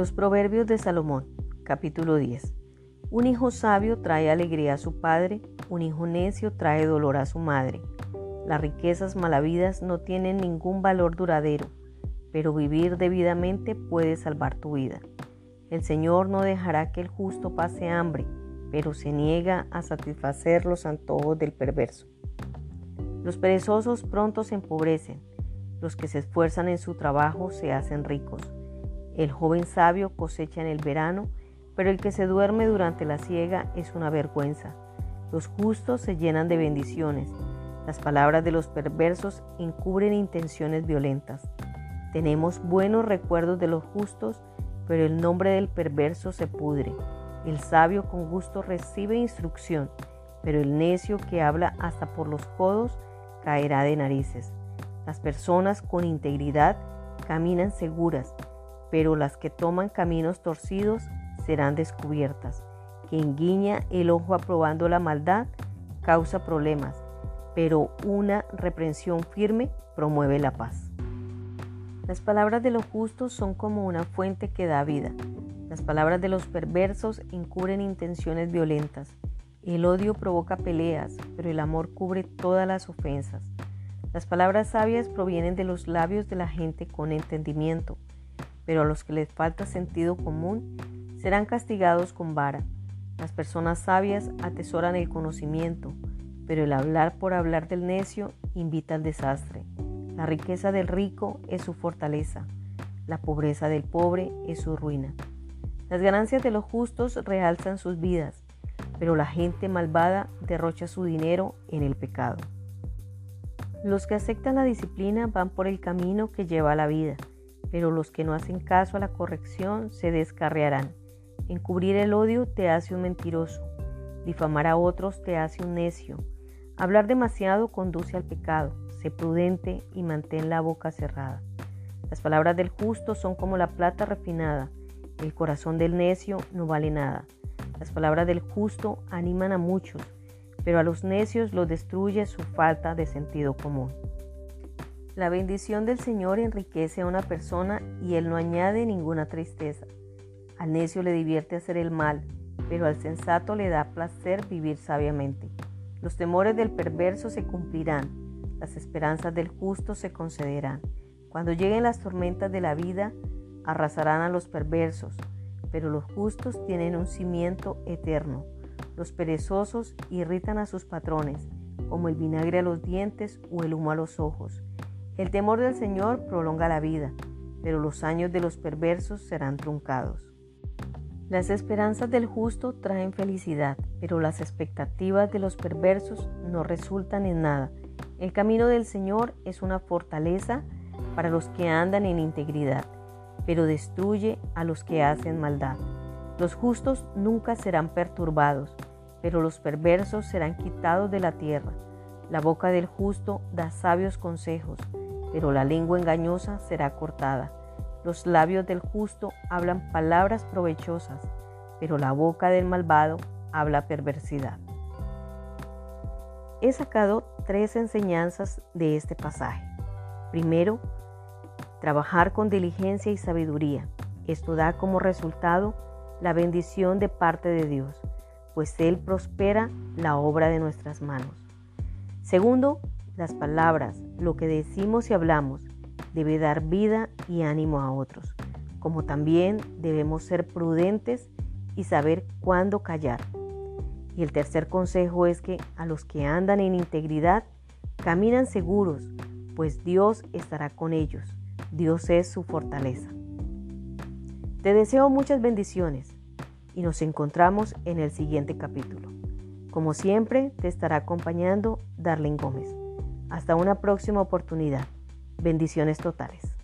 Los Proverbios de Salomón, capítulo 10. Un hijo sabio trae alegría a su padre, un hijo necio trae dolor a su madre. Las riquezas malavidas no tienen ningún valor duradero, pero vivir debidamente puede salvar tu vida. El Señor no dejará que el justo pase hambre, pero se niega a satisfacer los antojos del perverso. Los perezosos pronto se empobrecen, los que se esfuerzan en su trabajo se hacen ricos. El joven sabio cosecha en el verano, pero el que se duerme durante la siega es una vergüenza. Los justos se llenan de bendiciones. Las palabras de los perversos encubren intenciones violentas. Tenemos buenos recuerdos de los justos, pero el nombre del perverso se pudre. El sabio con gusto recibe instrucción, pero el necio que habla hasta por los codos caerá de narices. Las personas con integridad caminan seguras, pero las que toman caminos torcidos serán descubiertas. Quien guiña el ojo aprobando la maldad causa problemas, pero una reprensión firme promueve la paz. Las palabras de los justos son como una fuente que da vida. Las palabras de los perversos encubren intenciones violentas. El odio provoca peleas, pero el amor cubre todas las ofensas. Las palabras sabias provienen de los labios de la gente con entendimiento pero a los que les falta sentido común serán castigados con vara. Las personas sabias atesoran el conocimiento, pero el hablar por hablar del necio invita al desastre. La riqueza del rico es su fortaleza, la pobreza del pobre es su ruina. Las ganancias de los justos realzan sus vidas, pero la gente malvada derrocha su dinero en el pecado. Los que aceptan la disciplina van por el camino que lleva a la vida pero los que no hacen caso a la corrección se descarriarán. Encubrir el odio te hace un mentiroso, difamar a otros te hace un necio. Hablar demasiado conduce al pecado. Sé prudente y mantén la boca cerrada. Las palabras del justo son como la plata refinada. El corazón del necio no vale nada. Las palabras del justo animan a muchos, pero a los necios los destruye su falta de sentido común. La bendición del Señor enriquece a una persona y Él no añade ninguna tristeza. Al necio le divierte hacer el mal, pero al sensato le da placer vivir sabiamente. Los temores del perverso se cumplirán, las esperanzas del justo se concederán. Cuando lleguen las tormentas de la vida, arrasarán a los perversos, pero los justos tienen un cimiento eterno. Los perezosos irritan a sus patrones, como el vinagre a los dientes o el humo a los ojos. El temor del Señor prolonga la vida, pero los años de los perversos serán truncados. Las esperanzas del justo traen felicidad, pero las expectativas de los perversos no resultan en nada. El camino del Señor es una fortaleza para los que andan en integridad, pero destruye a los que hacen maldad. Los justos nunca serán perturbados, pero los perversos serán quitados de la tierra. La boca del justo da sabios consejos, pero la lengua engañosa será cortada. Los labios del justo hablan palabras provechosas, pero la boca del malvado habla perversidad. He sacado tres enseñanzas de este pasaje. Primero, trabajar con diligencia y sabiduría. Esto da como resultado la bendición de parte de Dios, pues Él prospera la obra de nuestras manos. Segundo, las palabras, lo que decimos y hablamos, debe dar vida y ánimo a otros, como también debemos ser prudentes y saber cuándo callar. Y el tercer consejo es que a los que andan en integridad caminan seguros, pues Dios estará con ellos. Dios es su fortaleza. Te deseo muchas bendiciones y nos encontramos en el siguiente capítulo. Como siempre, te estará acompañando Darlene Gómez. Hasta una próxima oportunidad. Bendiciones totales.